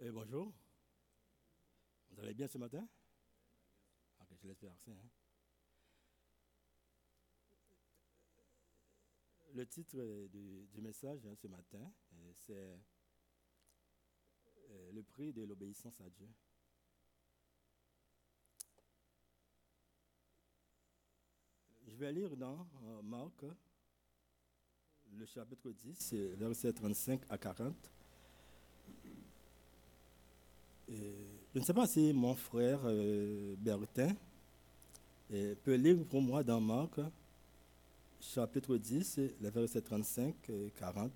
Et bonjour. Vous allez bien ce matin? Ok, je l'espère. Hein. Le titre du, du message hein, ce matin, euh, c'est euh, le prix de l'obéissance à Dieu. Je vais lire dans euh, Marc, le chapitre 10, verset 35 à 40. Je ne sais pas si mon frère euh, Bertin euh, peut lire pour moi dans Marc, chapitre 10, les versets 35 et 40.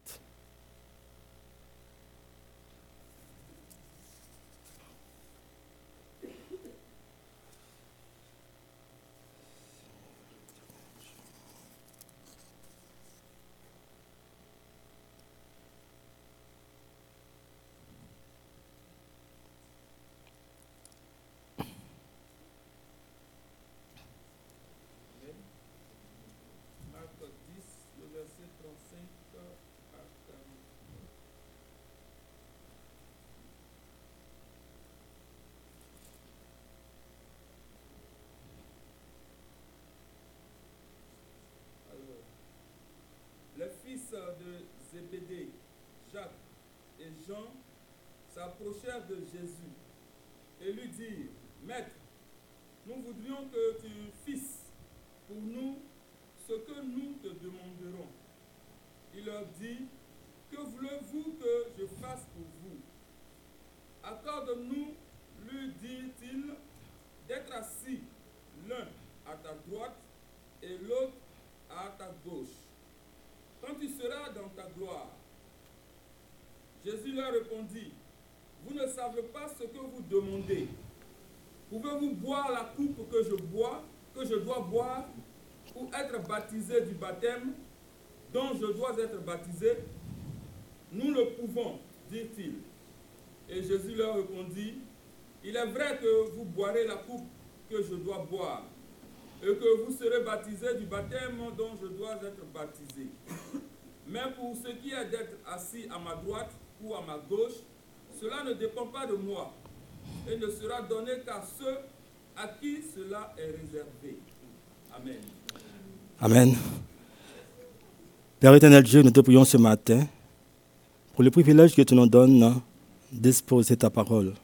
Jacques et Jean s'approchèrent de Jésus et lui dirent, Maître, nous voudrions que tu fisses pour nous ce que nous te demanderons. Il leur dit, Que voulez-vous que je fasse pour vous? Accorde-nous, lui dit-il, d'être assis l'un à ta droite et l'autre à ta gauche quand tu seras dans ta gloire. Jésus leur répondit, vous ne savez pas ce que vous demandez. Pouvez-vous boire la coupe que je bois, que je dois boire, ou être baptisé du baptême dont je dois être baptisé? Nous le pouvons, dit-il. Et Jésus leur répondit, il est vrai que vous boirez la coupe que je dois boire et que vous serez baptisés du baptême dont je dois être baptisé. Mais pour ce qui est d'être assis à ma droite ou à ma gauche, cela ne dépend pas de moi et ne sera donné qu'à ceux à qui cela est réservé. Amen. Amen. Père éternel Dieu, nous te prions ce matin pour le privilège que tu nous donnes d'exposer ta parole.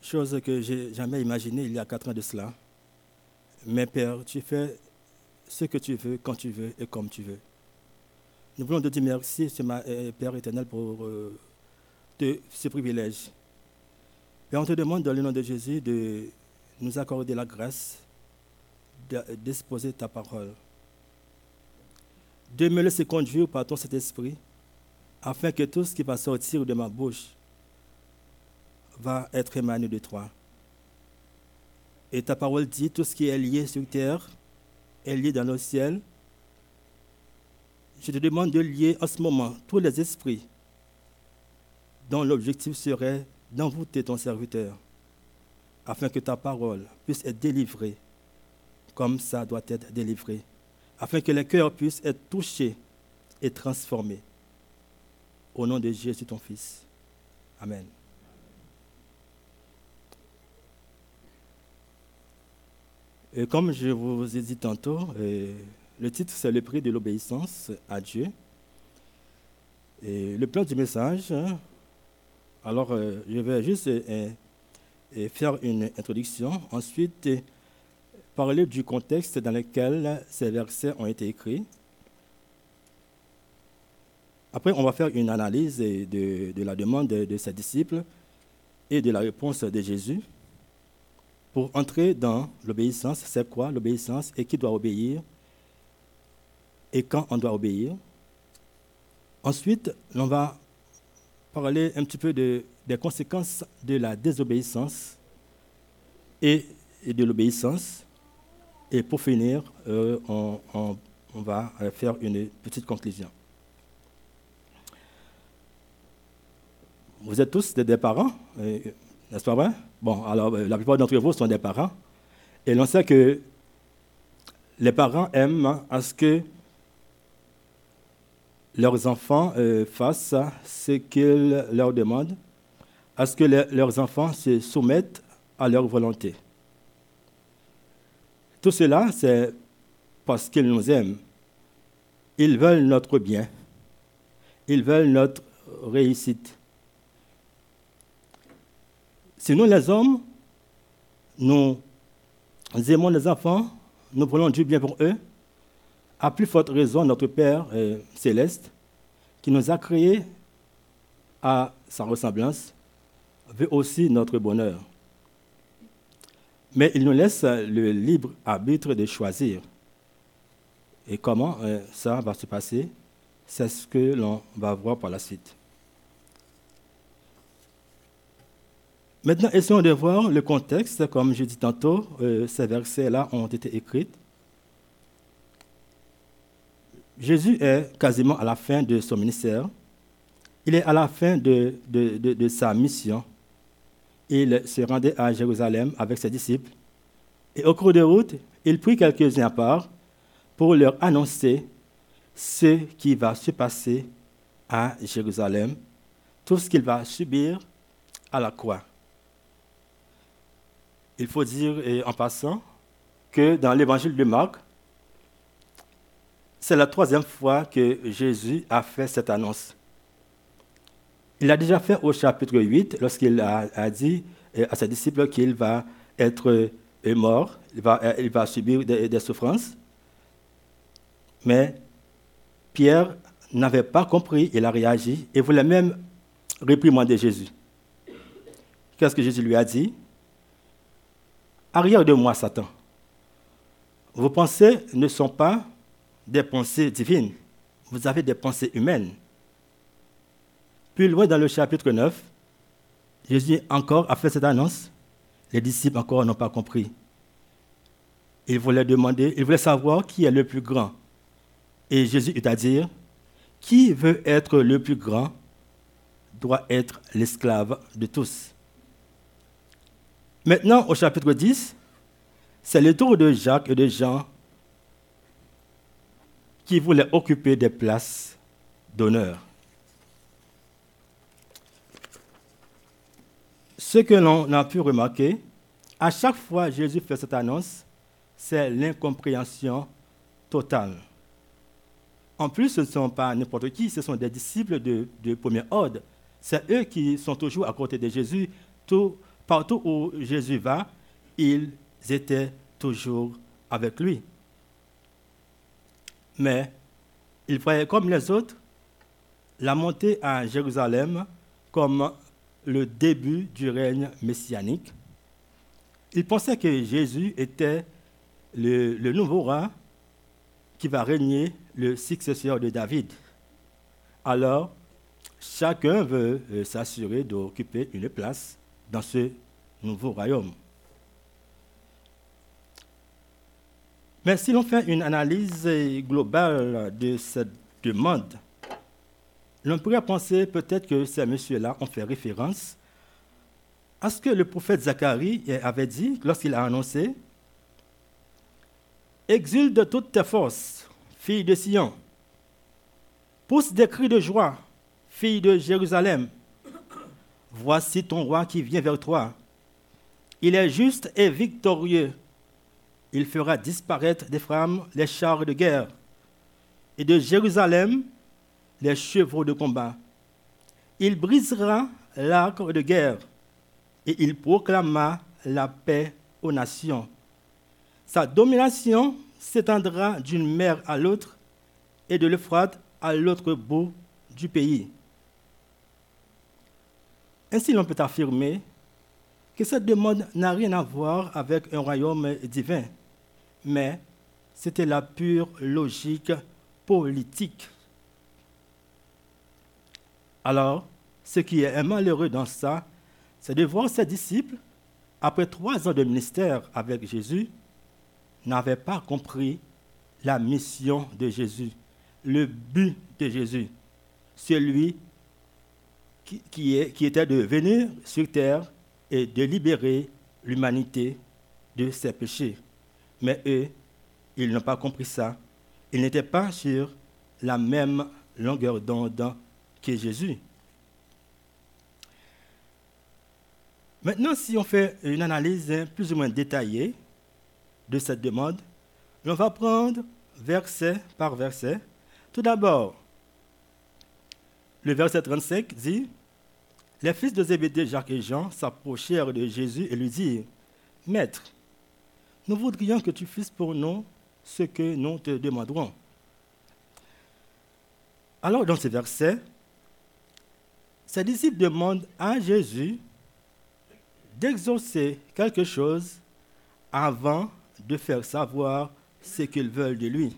Chose que j'ai jamais imaginée il y a quatre ans de cela. Mais Père, tu fais ce que tu veux, quand tu veux et comme tu veux. Nous voulons te dire merci, euh, Père éternel, pour euh, ce privilège. Père, on te demande dans le nom de Jésus de nous accorder la grâce d'exposer ta parole. De me laisser conduire par ton Saint-Esprit, afin que tout ce qui va sortir de ma bouche va être émané de toi. Et ta parole dit, tout ce qui est lié sur terre est lié dans le ciel. Je te demande de lier en ce moment tous les esprits dont l'objectif serait d'envoûter ton serviteur, afin que ta parole puisse être délivrée comme ça doit être délivré, afin que les cœurs puissent être touchés et transformés. Au nom de Jésus, ton Fils. Amen. Et comme je vous ai dit tantôt, euh, le titre c'est le prix de l'obéissance à Dieu. Et le plan du message, alors euh, je vais juste euh, faire une introduction, ensuite parler du contexte dans lequel ces versets ont été écrits. Après, on va faire une analyse de la demande de ses disciples et de la réponse de Jésus pour entrer dans l'obéissance, c'est quoi l'obéissance et qui doit obéir? Et quand on doit obéir. Ensuite, on va parler un petit peu de, des conséquences de la désobéissance et, de l'obéissance. Et pour finir, euh, on, va faire une petite conclusion. Vous êtes tous des parents, euh, n'est-ce pas vrai? Bon, alors euh, la plupart d'entre vous sont des parents. Et l'on sait que les parents aiment à ce que leurs enfants euh, fassent ce qu'ils leur demandent, à ce que leurs enfants se soumettent à leur volonté. Tout cela, c'est parce qu'ils nous aiment. Ils veulent notre bien. Ils veulent notre réussite. Si nous, les hommes, nous aimons les enfants, nous voulons du bien pour eux, à plus forte raison notre Père euh, céleste, qui nous a créés à sa ressemblance, veut aussi notre bonheur. Mais il nous laisse le libre arbitre de choisir. Et comment euh, ça va se passer, c'est ce que l'on va voir par la suite. Maintenant, essayons de voir le contexte. Comme je dis tantôt, euh, ces versets-là ont été écrits. Jésus est quasiment à la fin de son ministère. Il est à la fin de, de sa mission. Il se rendait à Jérusalem avec ses disciples. Et au cours de route, il prit quelques-uns à part pour leur annoncer ce qui va se passer à Jérusalem, tout ce qu'il va subir à la croix. Il faut dire en passant que dans l'évangile de Marc, c'est la troisième fois que Jésus a fait cette annonce. Il l'a déjà fait au chapitre 8 lorsqu'il a, dit euh, à ses disciples qu'il va être euh, mort, il va, euh, il va subir des, souffrances. Mais Pierre n'avait pas compris, il a réagi et voulait même réprimander Jésus. Qu'est-ce que Jésus lui a dit Arrière de moi, Satan. Vos pensées ne sont pas des pensées divines. Vous avez des pensées humaines. Plus loin dans le chapitre 9, Jésus encore a fait cette annonce. Les disciples encore n'ont pas compris. Ils voulaient demander, ils voulaient savoir qui est le plus grand. Et Jésus eut à dire, qui veut être le plus grand doit être l'esclave de tous. Maintenant, au chapitre 10, c'est le tour de Jacques et de Jean qui voulaient occuper des places d'honneur. Ce que l'on a pu remarquer, à chaque fois Jésus fait cette annonce, c'est l'incompréhension totale. En plus, ce ne sont pas n'importe qui, ce sont des disciples de, premier ordre. C'est eux qui sont toujours à côté de Jésus. Tout, partout où Jésus va, ils étaient toujours avec lui. Mais ils voyaient comme les autres la montée à Jérusalem comme le début du règne messianique. Ils pensaient que Jésus était le, le nouveau roi qui va régner le successeur de David. Alors, chacun veut euh, s'assurer d'occuper une place dans ce nouveau royaume. Mais si l'on fait une analyse globale de cette demande, l'on pourrait penser peut-être que ces messieurs-là ont fait référence à ce que le prophète Zacharie avait dit lorsqu'il a annoncé Exulte de toutes tes forces, fille de Sion. Pousse des cris de joie, fille de Jérusalem. Voici ton roi qui vient vers toi. Il est juste et victorieux. Il fera disparaître femmes les chars de guerre et de Jérusalem les chevaux de combat. Il brisera l'arc de guerre et il proclama la paix aux nations. Sa domination s'étendra d'une mer à l'autre et de l'Euphrate à l'autre bout du pays. Ainsi, l'on peut affirmer que cette demande n'a rien à voir avec un royaume divin, mais c'était la pure logique politique. Alors, ce qui est malheureux dans ça, c'est de voir ses disciples, après trois ans de ministère avec Jésus, n'avaient pas compris la mission de Jésus, le but de Jésus, celui qui, était de venir sur terre et de libérer l'humanité de ses péchés. Mais eux, ils n'ont pas compris ça. Ils n'étaient pas sur la même longueur d'onde qu'est Jésus. Maintenant, si on fait une analyse plus ou moins détaillée de cette demande, on va prendre verset par verset. Tout d'abord, le verset 35 dit Les fils de Zébédée, Jacques et Jean, s'approchèrent de Jésus et lui dirent Maître, nous voudrions que tu fasses pour nous ce que nous te demanderons. Alors, dans ce verset, ses disciples demandent à Jésus d'exaucer quelque chose avant de faire savoir ce qu'ils veulent de lui.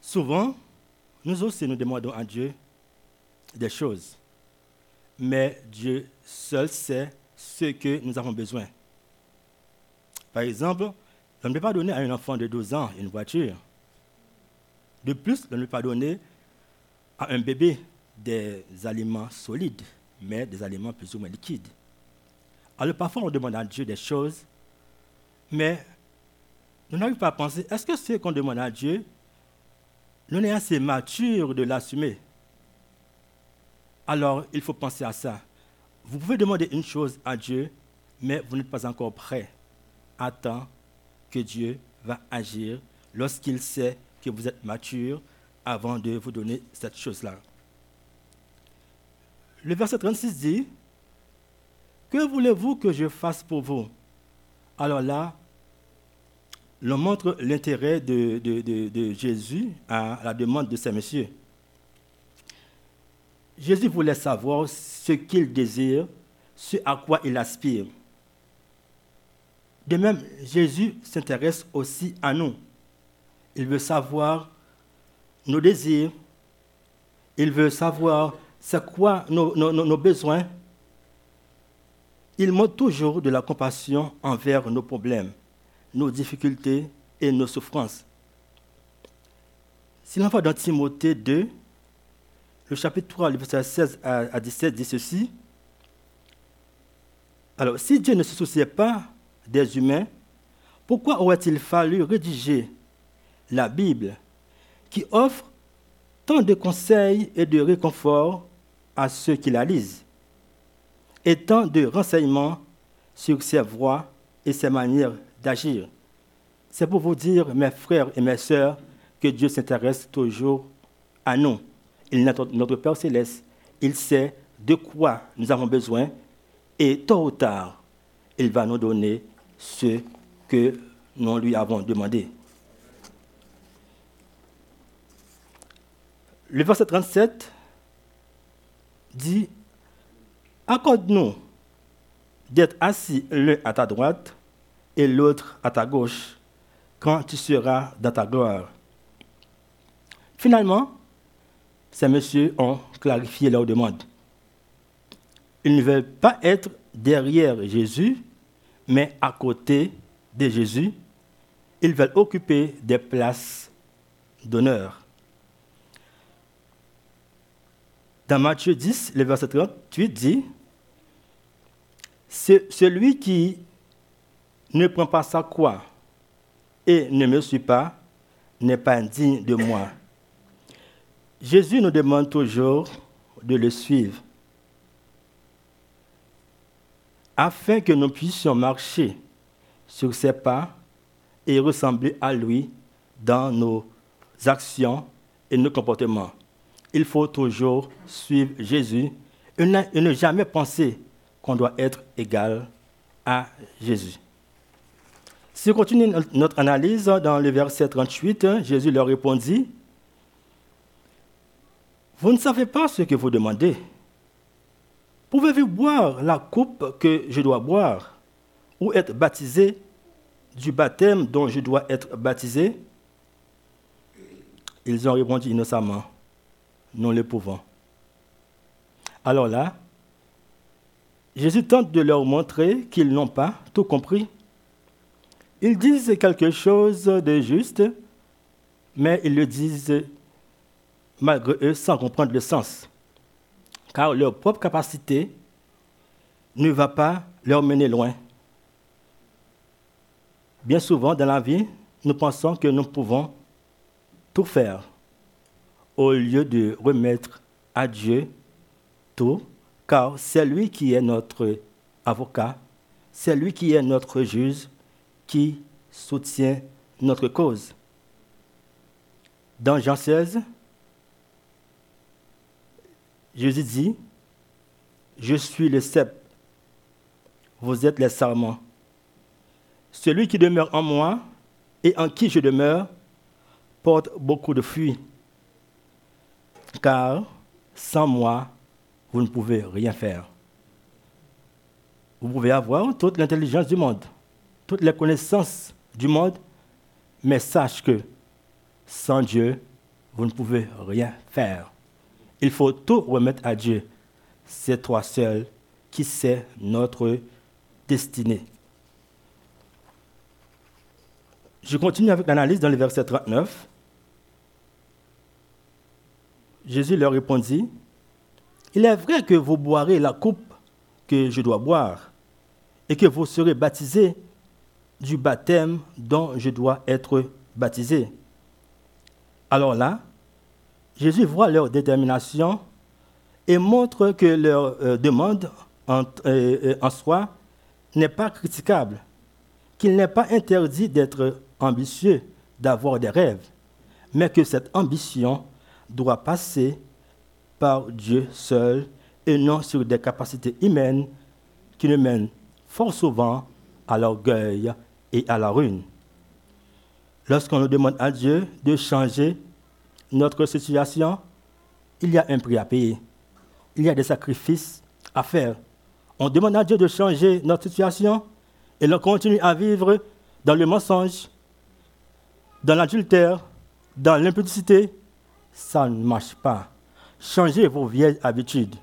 Souvent, nous aussi nous demandons à Dieu des choses, mais Dieu seul sait ce que nous avons besoin. Par exemple, on ne peut pas donner à un enfant de 12 ans une voiture. De plus, on ne peut pas donner à un bébé des aliments solides, mais des aliments plus ou moins liquides. Alors parfois, on demande à Dieu des choses, mais nous n'arrivons pas à penser, est-ce que ce qu'on demande à Dieu, nous sommes assez matures de l'assumer? Alors, il faut penser à ça. Vous pouvez demander une chose à Dieu, mais vous n'êtes pas encore prêt. Attends que Dieu va agir lorsqu'il sait que vous êtes mature avant de vous donner cette chose-là. Le verset 36 dit, Que voulez-vous que je fasse pour vous? Alors là, l'on montre l'intérêt de, de, Jésus à la demande de ces messieurs. Jésus voulait savoir ce qu'il désire, ce à quoi il aspire. De même, Jésus s'intéresse aussi à nous. Il veut savoir nos désirs. Il veut savoir c'est quoi nos, besoins. Il montre toujours de la compassion envers nos problèmes, nos difficultés et nos souffrances. Si l'on dans Timothée 2, le chapitre 3, le verset 16 à 17 dit ceci. Alors, si Dieu ne se souciait pas des humains, pourquoi aurait-il fallu rédiger la Bible qui offre tant de conseils et de réconfort à ceux qui la lisent, et tant de renseignements sur ses voies et ses manières d'agir? C'est pour vous dire, mes frères et mes sœurs, que Dieu s'intéresse toujours à nous. Il est notre Père céleste. Il sait de quoi nous avons besoin et tôt ou tard, il va nous donner ce que nous lui avons demandé. Le verset 37 dit, accorde-nous d'être assis l'un à ta droite et l'autre à ta gauche quand tu seras dans ta gloire. Finalement, ces messieurs ont clarifié leur demande. Ils ne veulent pas être derrière Jésus, mais à côté de Jésus. Ils veulent occuper des places d'honneur. Dans Matthieu 10, le verset 38 dit, celui qui ne prend pas sa croix et ne me suit pas n'est pas digne de moi. Jésus nous demande toujours de le suivre afin que nous puissions marcher sur ses pas et ressembler à lui dans nos actions et nos comportements il faut toujours suivre Jésus et ne jamais penser qu'on doit être égal à Jésus. Si on continue notre analyse dans le verset 38, Jésus leur répondit, Vous ne savez pas ce que vous demandez. Pouvez-vous boire la coupe que je dois boire ou être baptisé du baptême dont je dois être baptisé? Ils ont répondu innocemment, nous le pouvons. Alors là, Jésus tente de leur montrer qu'ils n'ont pas tout compris. Ils disent quelque chose de juste, mais ils le disent malgré eux sans comprendre le sens. Car leur propre capacité ne va pas leur mener loin. Bien souvent dans la vie, nous pensons que nous pouvons tout faire au lieu de remettre à Dieu tout, car c'est lui qui est notre avocat, c'est lui qui est notre juge, qui soutient notre cause. Dans Jean 16, Jésus dit, Je suis le cep, vous êtes les sarments. Celui qui demeure en moi et en qui je demeure porte beaucoup de fruits, car sans moi, vous ne pouvez rien faire. Vous pouvez avoir toute l'intelligence du monde, toutes les connaissances du monde, mais sache que sans Dieu, vous ne pouvez rien faire. Il faut tout remettre à Dieu. C'est toi seul qui sais notre destinée. Je continue avec l'analyse dans le verset 39. Jésus leur répondit, Il est vrai que vous boirez la coupe que je dois boire et que vous serez baptisés du baptême dont je dois être baptisé. Alors là, Jésus voit leur détermination et montre que leur euh, demande en, euh, en soi n'est pas critiquable, qu'il n'est pas interdit d'être ambitieux, d'avoir des rêves, mais que cette ambition doit passer par Dieu seul et non sur des capacités humaines qui nous mènent fort souvent à l'orgueil et à la ruine. Lorsqu'on nous demande à Dieu de changer notre situation, il y a un prix à payer. Il y a des sacrifices à faire. On demande à Dieu de changer notre situation et l'on continue à vivre dans le mensonge, dans l'adultère, dans l'impudicité. Ça ne marche pas. Changez vos vieilles habitudes.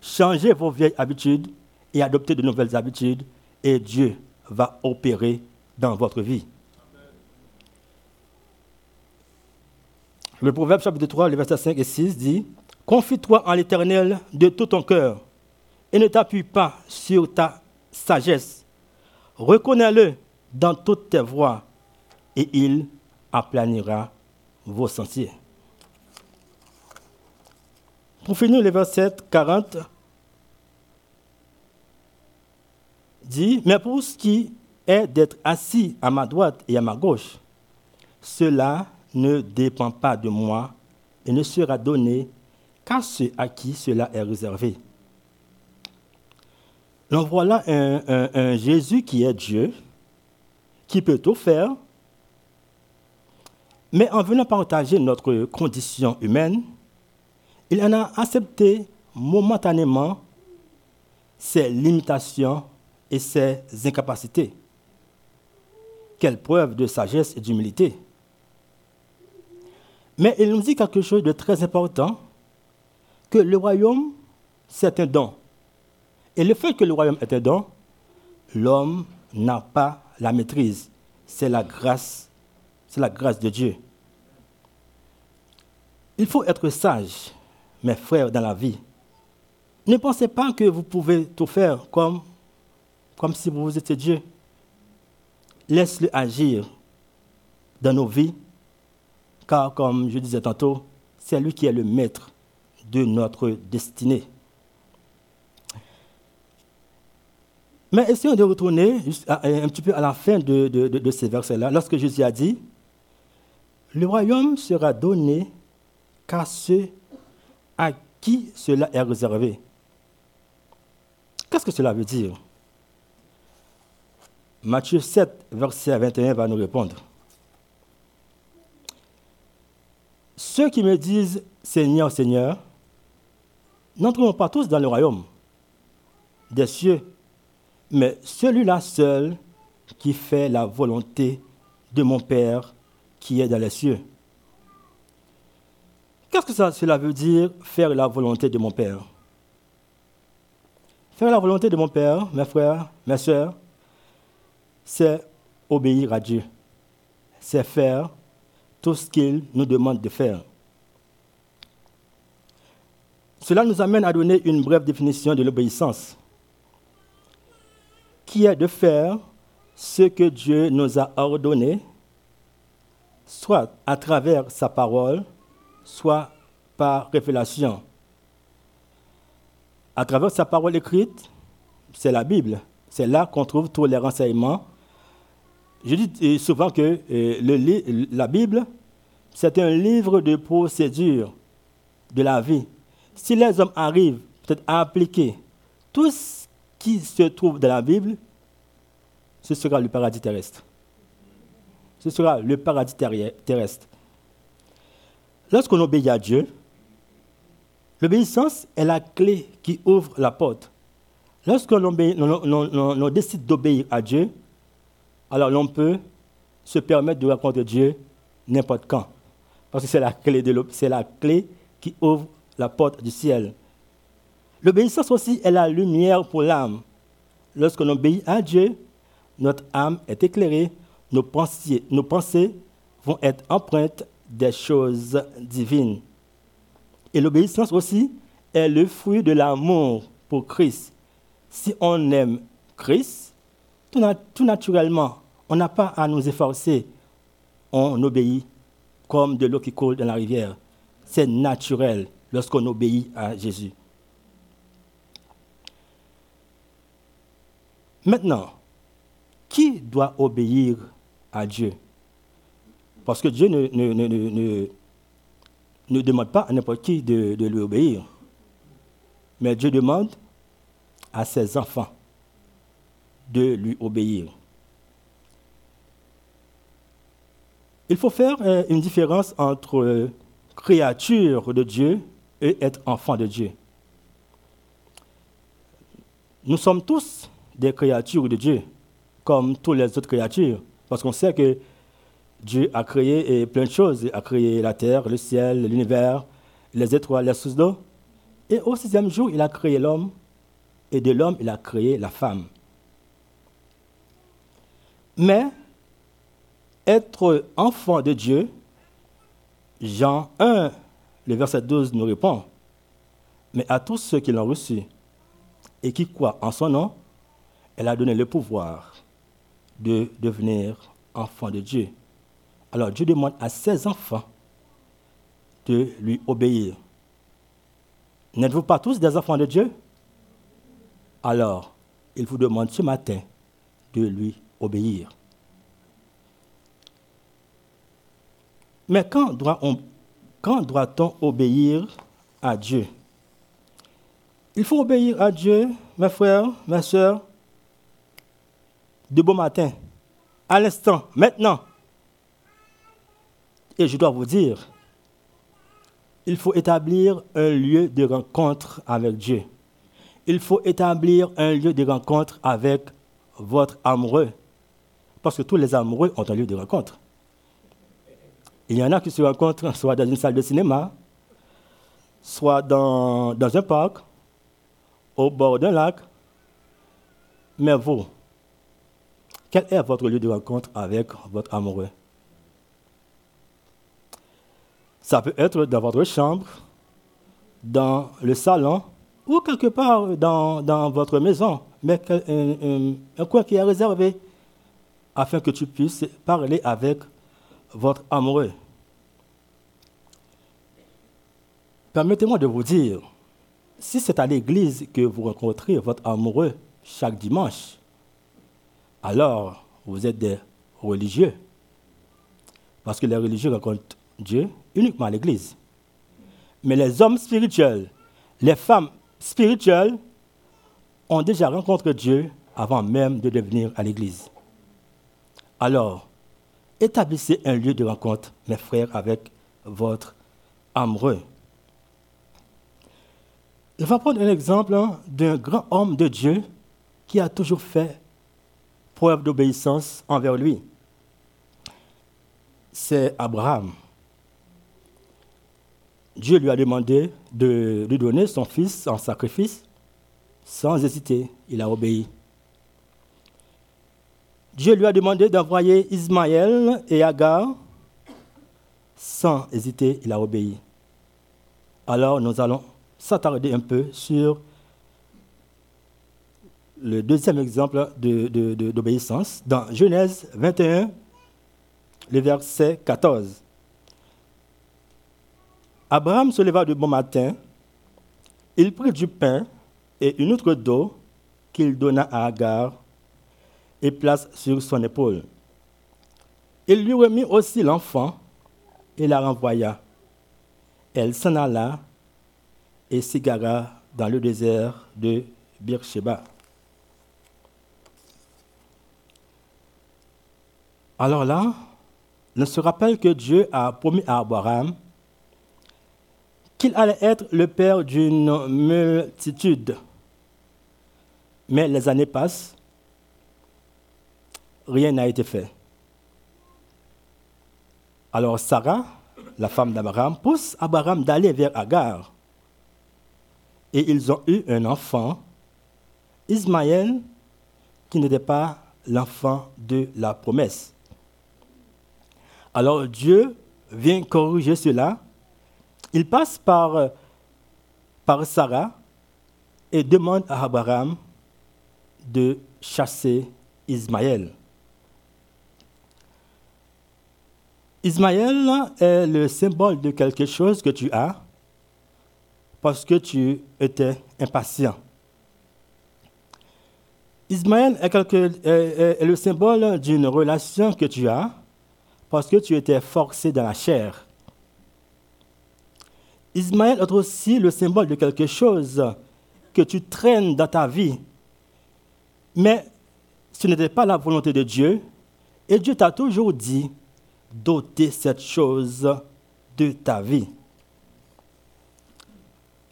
Changez vos vieilles habitudes et adoptez de nouvelles habitudes et Dieu va opérer dans votre vie. Le Proverbe chapitre 3, les versets 5 et 6 dit Confie-toi en l'Éternel de tout ton cœur et ne t'appuie pas sur ta sagesse. Reconnais-le dans toutes tes voies et il aplanira vos sentiers. Pour finir, le verset 40 dit Mais pour ce qui est d'être assis à ma droite et à ma gauche, cela ne dépend pas de moi et ne sera donné qu'à ceux à qui cela est réservé. Donc voilà un, Jésus qui est Dieu, qui peut tout faire, mais en venant partager notre condition humaine, il en a accepté momentanément ses limitations et ses incapacités. Quelle preuve de sagesse et d'humilité. Mais il nous dit quelque chose de très important, que le royaume, c'est un don. Et le fait que le royaume est un don, l'homme n'a pas la maîtrise. C'est la grâce, c'est la grâce de Dieu. Il faut être sage, mes frères, dans la vie. Ne pensez pas que vous pouvez tout faire comme, comme si vous étiez Dieu. Laisse-le agir dans nos vies car comme je disais tantôt, c'est lui qui est le maître de notre destinée. Mais essayons de retourner un petit peu à la fin de, ces versets-là, lorsque Jésus a dit, le royaume sera donné qu'à ceux à qui cela est réservé. Qu'est-ce que cela veut dire? Matthieu 7, verset 21 va nous répondre. Ceux qui me disent Seigneur, Seigneur, n'entreront pas tous dans le royaume des cieux, mais celui-là seul qui fait la volonté de mon Père qui est dans les cieux. Qu'est-ce que cela veut dire, faire la volonté de mon Père? Faire la volonté de mon Père, mes frères, mes soeurs, c'est obéir à Dieu. C'est faire tout ce qu'il nous demande de faire. Cela nous amène à donner une brève définition de l'obéissance, qui est de faire ce que Dieu nous a ordonné soit à travers sa parole, soit par révélation. À travers sa parole écrite, c'est la Bible. C'est là qu'on trouve tous les renseignements. Je dis souvent que euh, la Bible, c'est un livre de procédure de la vie. Si les hommes arrivent peut-être à appliquer tout ce qui se trouve dans la Bible, ce sera le paradis terrestre. Ce sera le paradis terrestre. Lorsqu'on obéit à Dieu, l'obéissance est la clé qui ouvre la porte. Lorsqu'on décide d'obéir à Dieu, alors l'on peut se permettre de rencontrer Dieu n'importe quand. Parce que c'est la clé, de c'est la clé qui ouvre la porte du ciel. L'obéissance aussi est la lumière pour l'âme. Lorsqu'on obéit à Dieu, notre âme est éclairée, nos pensées, nos pensées vont être empreintes des choses divines. Et l'obéissance aussi est le fruit de l'amour pour Christ. Si on aime Christ, tout, naturellement, on n'a pas à nous efforcer, on obéit comme de l'eau qui coule dans la rivière. C'est naturel lorsqu'on obéit à Jésus. Maintenant, qui doit obéir à Dieu? Parce que Dieu ne, demande pas à n'importe qui de, de lui obéir. Mais Dieu demande à ses enfants de lui obéir. Il faut faire euh, une différence entre créature de Dieu et être enfant de Dieu. Nous sommes tous des créatures de Dieu, comme toutes les autres créatures, parce qu'on sait que Dieu a créé plein de choses. Il a créé la terre, le ciel, l'univers, les étoiles, les sources d'eau. Et au sixième jour, il a créé l'homme, et de l'homme, il a créé la femme. Mais être enfant de Dieu, Jean 1, le verset 12 nous répond, mais à tous ceux qui l'ont reçu et qui croient en son nom, elle a donné le pouvoir de devenir enfant de Dieu. Alors Dieu demande à ses enfants de lui obéir. N'êtes-vous pas tous des enfants de Dieu? Alors, il vous demande ce matin de lui obéir. Mais quand doit-on doit obéir à Dieu? Il faut obéir à Dieu, mes frères, mes soeurs, de bon matin, à l'instant, maintenant. Et je dois vous dire, il faut établir un lieu de rencontre avec Dieu. Il faut établir un lieu de rencontre avec votre amoureux. Parce que tous les amoureux ont un lieu de rencontre. Il y en a qui se rencontrent soit dans une salle de cinéma, soit dans, dans un parc, au bord d'un lac. Mais vous, quel est votre lieu de rencontre avec votre amoureux? Ça peut être dans votre chambre, dans le salon ou quelque part dans, dans votre maison, mais un, un, coin qui est réservé afin que tu puisses parler avec votre amoureux. Permettez-moi de vous dire, si c'est à l'église que vous rencontrez votre amoureux chaque dimanche, alors vous êtes des religieux. Parce que les religieux rencontrent Dieu uniquement à l'église. Mais les hommes spirituels, les femmes spirituelles ont déjà rencontré Dieu avant même de devenir à l'église. Alors, établissez un lieu de rencontre, mes frères, avec votre amoureux. Je vais prendre un exemple hein, d'un grand homme de Dieu qui a toujours fait preuve d'obéissance envers lui. C'est Abraham. Dieu lui a demandé de lui donner son fils en sacrifice. Sans hésiter, il a obéi. Dieu lui a demandé d'envoyer Ismaël et Agar. Sans hésiter, il a obéi. Alors nous allons s'attarder un peu sur le deuxième exemple d'obéissance. Dans Genèse 21, le verset 14. Abraham se leva de bon matin, il prit du pain et une autre d'eau qu'il donna à Agar et place sur son épaule. Il lui remit aussi l'enfant et la renvoya. Elle s'en alla et s'égara dans le désert de Beersheba. Alors là, on se rappelle que Dieu a promis à Abraham qu'il allait être le père d'une multitude. Mais les années passent, rien n'a été fait. Alors Sarah, la femme d'Abraham, pousse Abraham d'aller vers Agar. Et ils ont eu un enfant, Ismaël, qui n'était pas l'enfant de la promesse. Alors Dieu vient corriger cela. Il passe par, Sarah et demande à Abraham de chasser Ismaël. Ismaël est le symbole de quelque chose que tu as parce que tu étais impatient. Ismaël est, le symbole d'une relation que tu as parce que tu étais forcé dans la chair. Ismaël est aussi le symbole de quelque chose que tu traînes dans ta vie. Mais ce n'était pas la volonté de Dieu. Et Dieu t'a toujours dit, doter cette chose de ta vie.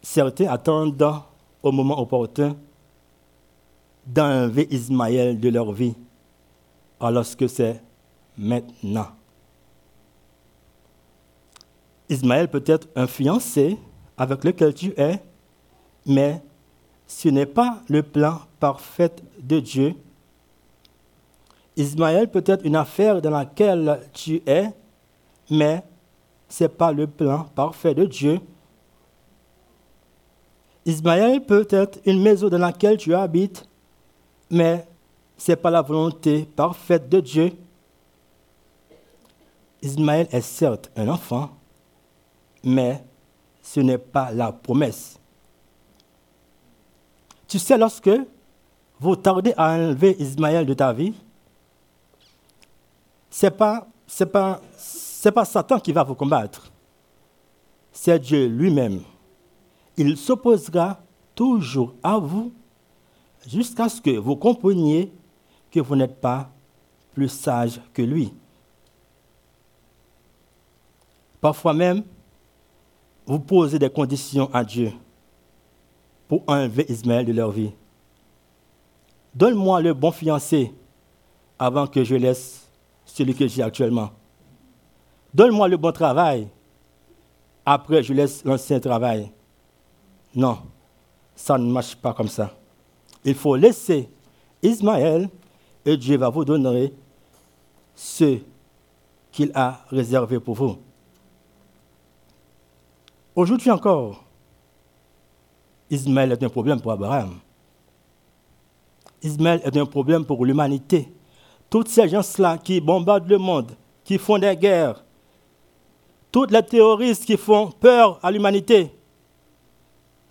Certains attendent au moment opportun d'enlever Ismaël de leur vie, alors que c'est maintenant. Ismaël peut être un fiancé avec lequel tu es, mais ce n'est pas le plan parfait de Dieu Ismaël peut être une affaire dans laquelle tu es, mais ce n'est pas le plan parfait de Dieu. Ismaël peut être une maison dans laquelle tu habites, mais ce n'est pas la volonté parfaite de Dieu. Ismaël est certes un enfant, mais ce n'est pas la promesse. Tu sais, lorsque vous tardez à enlever Ismaël de ta vie, ce n'est pas, pas, pas Satan qui va vous combattre. C'est Dieu lui-même. Il s'opposera toujours à vous jusqu'à ce que vous compreniez que vous n'êtes pas plus sage que lui. Parfois même, vous posez des conditions à Dieu pour enlever Ismaël de leur vie. Donne-moi le bon fiancé avant que je laisse celui que j'ai actuellement. Donne-moi le bon travail. Après, je laisse l'ancien travail. Non, ça ne marche pas comme ça. Il faut laisser Ismaël et Dieu va vous donner ce qu'il a réservé pour vous. Aujourd'hui encore, Ismaël est un problème pour Abraham. Ismaël est un problème pour l'humanité toutes ces gens-là qui bombardent le monde, qui font des guerres, toutes les terroristes qui font peur à l'humanité,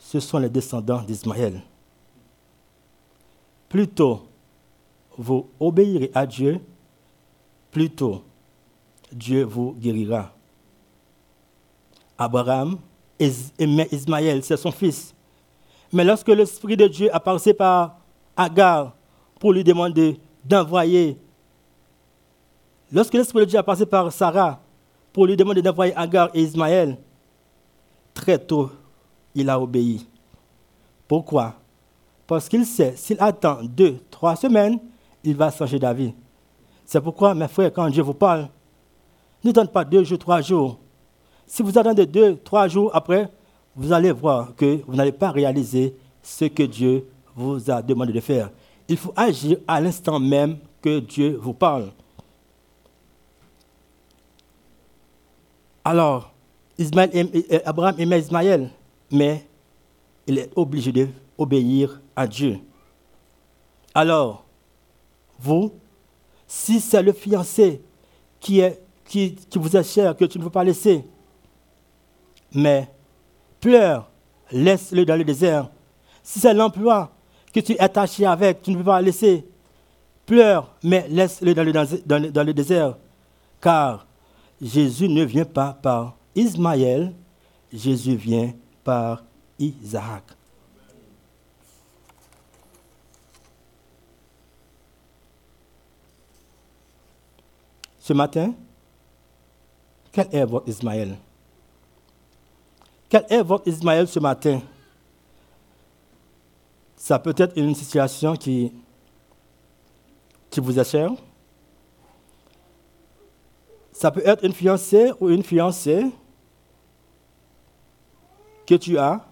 ce sont les descendants d'Ismaël. Plutôt vous obéirez à Dieu, plutôt Dieu vous guérira. Abraham aimait Ismaël, c'est son fils. Mais lorsque l'Esprit de Dieu a passé par Agar pour lui demander d'envoyer Lorsque l'Esprit de Dieu a passé par Sarah pour lui demander d'envoyer Agar et Ismaël, très tôt, il a obéi. Pourquoi? Parce qu'il sait, s'il attend deux, trois semaines, il va changer d'avis. C'est pourquoi, mes frères, quand Dieu vous parle, ne donne pas deux jours, trois jours. Si vous attendez deux, trois jours après, vous allez voir que vous n'allez pas réaliser ce que Dieu vous a demandé de faire. Il faut agir à l'instant même que Dieu vous parle. Alors, Abraham aimait Ismaël, mais il est obligé d'obéir à Dieu. Alors, vous, si c'est le fiancé qui est qui, vous est cher, que tu ne veux pas laisser. Mais pleure, laisse-le dans le désert. Si c'est l'emploi que tu es attaché avec, tu ne veux pas laisser. Pleure, mais laisse-le dans le, désert. Car Jésus ne vient pas par Ismaël, Jésus vient par Isaac. Ce matin, quel est votre Ismaël? Quel est votre Ismaël ce matin? Ça peut être une situation qui, qui vous est chère. Ça peut être une fiancée ou une fiancée que tu as,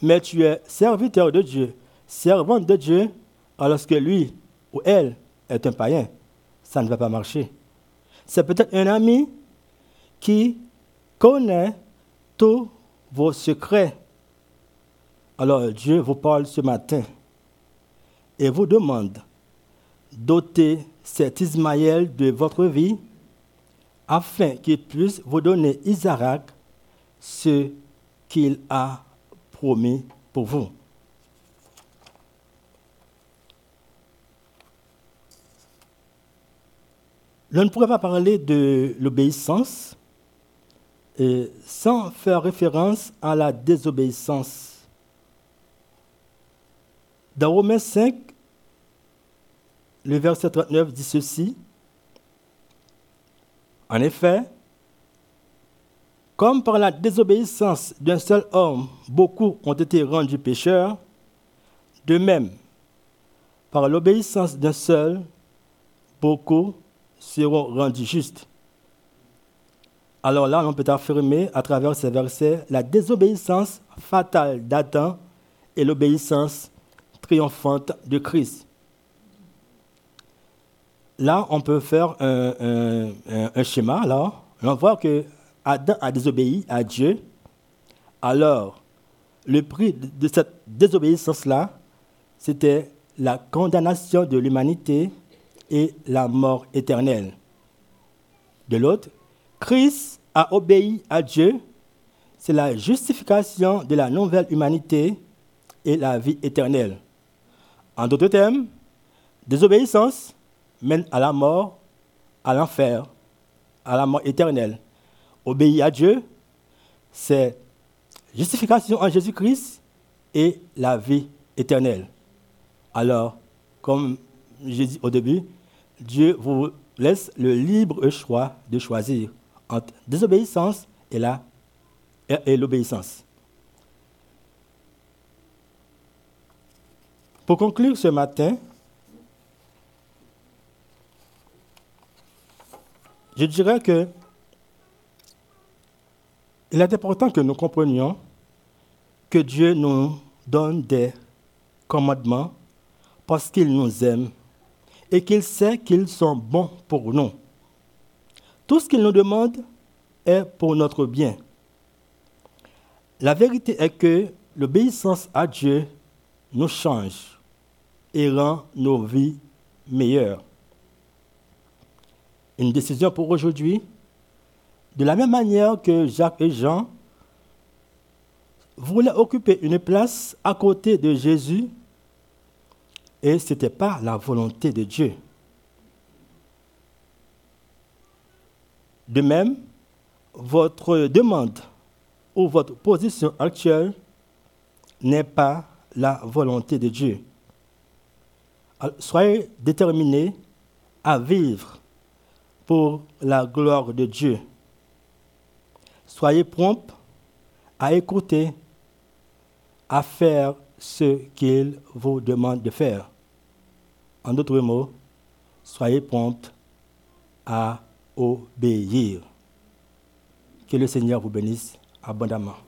mais tu es serviteur de Dieu, servante de Dieu, alors que lui ou elle est un païen. Ça ne va pas marcher. C'est peut-être un ami qui connaît tous vos secrets. Alors Dieu vous parle ce matin et vous demande d'ôter cet Ismaël de votre vie afin qu'il puisse vous donner Isaac, ce qu'il a promis pour vous. Je ne pourrais pas parler de l'obéissance euh, sans faire référence à la désobéissance. Dans Romains 5, le verset 39 dit ceci. En effet, comme par la désobéissance d'un seul homme, beaucoup ont été rendus pécheurs, de même, par l'obéissance d'un seul, beaucoup seront rendus justes. Alors là, on peut affirmer à travers ces versets la désobéissance fatale d'Adam et l'obéissance triomphante de Christ. Là, on peut faire un, schéma. Alors, on voit que Adam a désobéi à Dieu. Alors, le prix de cette désobéissance-là, c'était la condamnation de l'humanité et la mort éternelle. De l'autre, Christ a obéi à Dieu, c'est la justification de la nouvelle humanité et la vie éternelle. En d'autres termes, désobéissance mène à la mort, à l'enfer, à la mort éternelle. Obéir à Dieu, c'est justification en Jésus-Christ et la vie éternelle. Alors, comme j'ai dit au début, Dieu vous laisse le libre choix de choisir entre désobéissance et l'obéissance. Pour conclure ce matin, je dirais que il est important que nous comprenions que Dieu nous donne des commandements parce qu'il nous aime et qu'il sait qu'ils sont bons pour nous. Tout ce qu'il nous demande est pour notre bien. La vérité est que l'obéissance à Dieu nous change et rend nos vies meilleures. Une décision pour aujourd'hui, de la même manière que Jacques et Jean voulaient occuper une place à côté de Jésus, et ce n'était pas la volonté de Dieu. De même, votre demande ou votre position actuelle n'est pas la volonté de Dieu. Soyez déterminés à vivre pour la gloire de Dieu. Soyez prompts à écouter, à faire ce qu'il vous demande de faire. En d'autres mots, soyez prompts à obéir. Que le Seigneur vous bénisse abondamment.